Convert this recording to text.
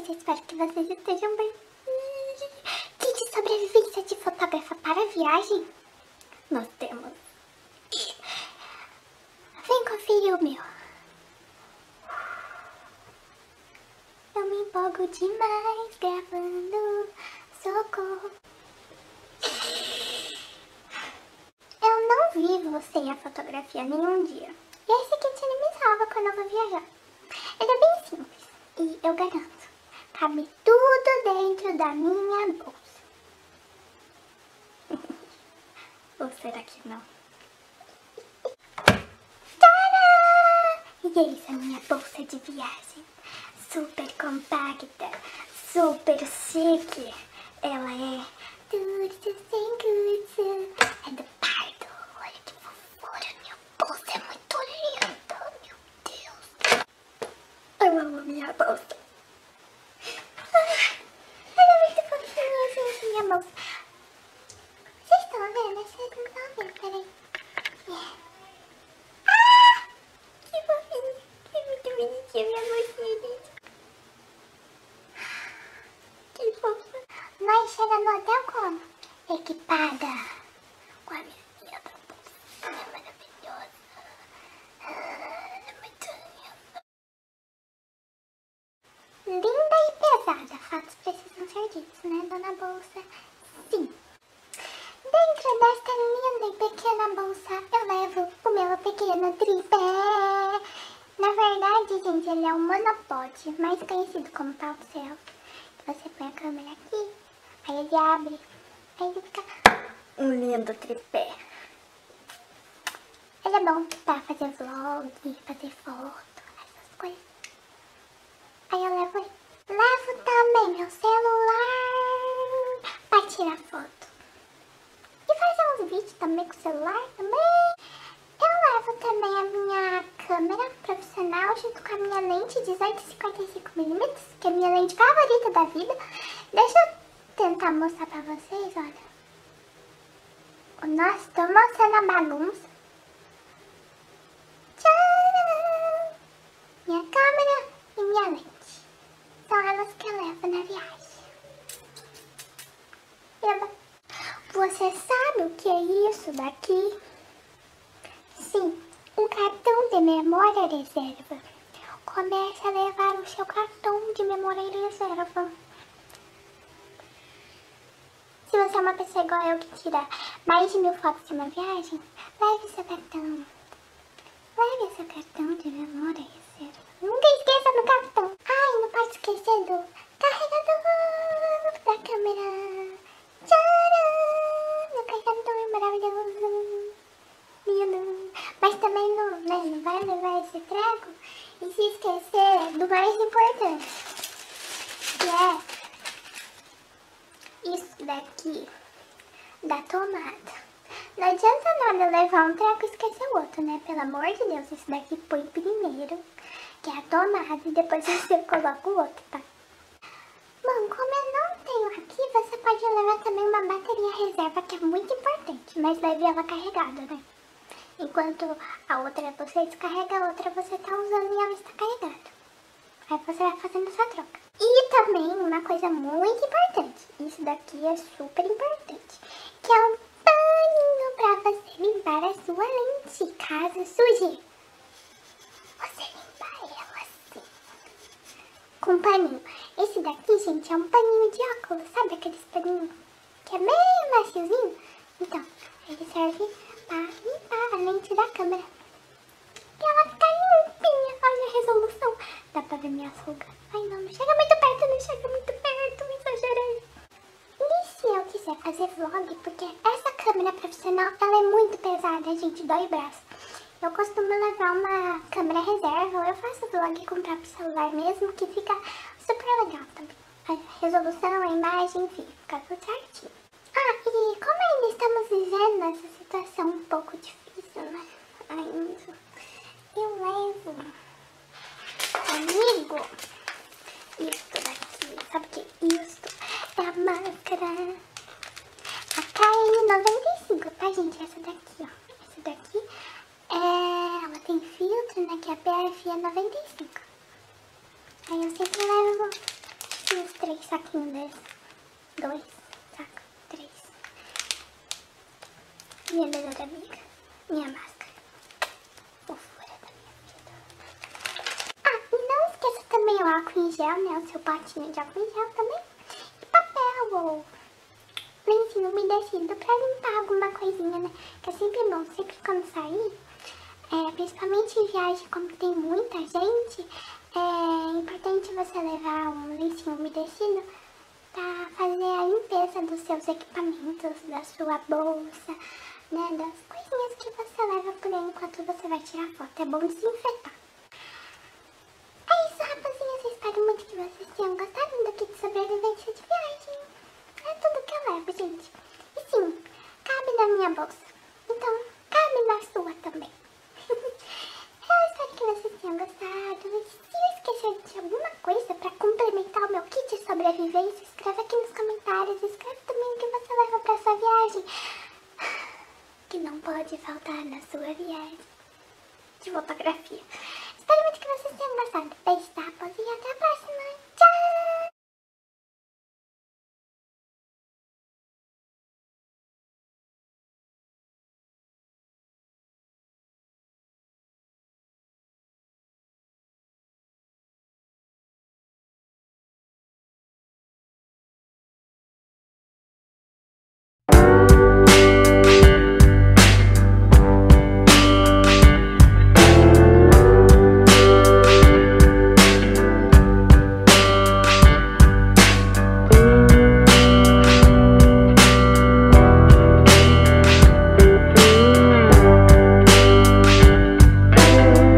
vocês? Espero que vocês estejam bem. Kit de sobrevivência de fotógrafa para viagem? Nós temos. Vem conferir o meu. Eu me empolgo demais gravando. Socorro. Eu não vivo sem a fotografia nenhum dia. E esse kit ele me salva quando eu vou viajar. Ele é bem simples e eu garanto, cabe tudo dentro da minha bolsa. Ou será que não? Tcharam! E eis a minha bolsa de viagem. Super compacta, super chique. Ela é tudo sem curso. É do pardo. Olha que fofura. Minha bolsa é muito linda. Meu Deus. Eu amo minha bolsa. Ai, ela é muito fofinha, gente, minha bolsa. Vocês estão vendo? Vocês não estão vendo, peraí. Yeah. Ah! Que fofinho. Que bonitinho minha gente. Que fofa. Nós chegamos no hotel como? Equipada. Com a mesinha da bolsinha maravilhosa. Ah, muito linda. Linda e pesada. Fatos precisam ser ditos, né, dona Bolsa? Sim. Dentro desta linda e pequena bolsa, eu levo o meu pequeno tripé. Na verdade, gente, ele é um monopode, mais conhecido como pau do céu. Você põe a câmera aqui, aí ele abre, aí ele fica um lindo tripé. Ele é bom pra fazer vlog, fazer foto, essas coisas. Aí eu levo ele. Levo também meu celular pra tirar foto. E fazer uns vídeos também com o celular também. Eu levo também a minha câmera profissional junto com a minha lente 1855mm, que é a minha lente favorita da vida. Deixa eu tentar mostrar pra vocês, olha. Nossa, tô mostrando a bagunça. Tcharam! Minha câmera e minha lente. São elas que eu levo na viagem. Eba. Você sabe o que é isso daqui? De memória reserva. Comece a levar o seu cartão de memória reserva. Se você é uma pessoa igual eu que tira mais de mil fotos de uma viagem, leve seu cartão. Leve seu cartão de memória reserva. Nunca esqueça do cartão. Ai, não pode esquecer do carregador da câmera. Tcharam! Meu carregador é maravilhoso. Mas também não, né, não vai levar esse treco e se esquecer do mais importante. Que é isso daqui da tomada. Não adianta nada levar um treco e esquecer o outro, né? Pelo amor de Deus, esse daqui põe primeiro, que é a tomada, e depois você coloca o outro, tá? Bom, como eu não tenho aqui, você pode levar também uma bateria reserva, que é muito importante, mas leve ela carregada, né? Enquanto a outra você descarrega, a outra você tá usando e ela está carregada. Aí você vai fazendo essa troca. E também uma coisa muito importante, isso daqui é super importante, que é um paninho pra você limpar a sua lente, caso suje. Você limpa ela assim, com um paninho. Esse daqui, gente, é um paninho de óculos, sabe aqueles paninhos que é bem maciozinho? Então, ele serve limpar a lente da câmera. E ela fica limpinha, olha a resolução. Dá pra ver minha rugas. Ai não, não chega muito perto, não chega muito perto, me exagerei. E se eu quiser fazer vlog, porque essa câmera profissional, ela é muito pesada, gente, dói o braço. Eu costumo levar uma câmera reserva, ou eu faço vlog com o próprio celular mesmo, que fica super legal também. A resolução, a imagem, enfim, fica tudo certinho. Ah, e como ainda estamos vivendo essa situação um pouco difícil, né? Ainda, eu levo comigo isto daqui, sabe o que é isto? É a máscara, a KN95, tá gente? Essa daqui, ó, essa daqui, é, ela tem filtro, né, que é a PFE 95. Aí eu sempre levo três saquinhos desses. Dois sacos, três. Minha melhor amiga, minha máscara. Fofura da minha vida. Ah, e não esqueça também o álcool em gel, né? O seu potinho de álcool em gel também. E papel ou lencinho umedecido pra limpar alguma coisinha, né? Que é sempre bom, sempre quando sair, é, principalmente em viagem, como tem muita gente, é importante você levar um lencinho umedecido para fazer a limpeza dos seus equipamentos, da sua bolsa, né, das coisinhas que você leva por aí enquanto você vai tirar foto. É bom desinfetar. É isso, rapazinhas. Espero muito que vocês tenham gostado do kit sobrevivência de viagem. É tudo que eu levo, gente. E sim, cabe na minha bolsa. Então, cabe na sua também. eu espero que vocês tenham gostado. Esquecer de alguma coisa para complementar o meu kit de sobrevivência, escreve aqui nos comentários. Escreve também o que você leva para sua viagem que não pode faltar na sua viagem de fotografia. Espero muito que vocês tenham gostado. Beijo, tá, rapaziada?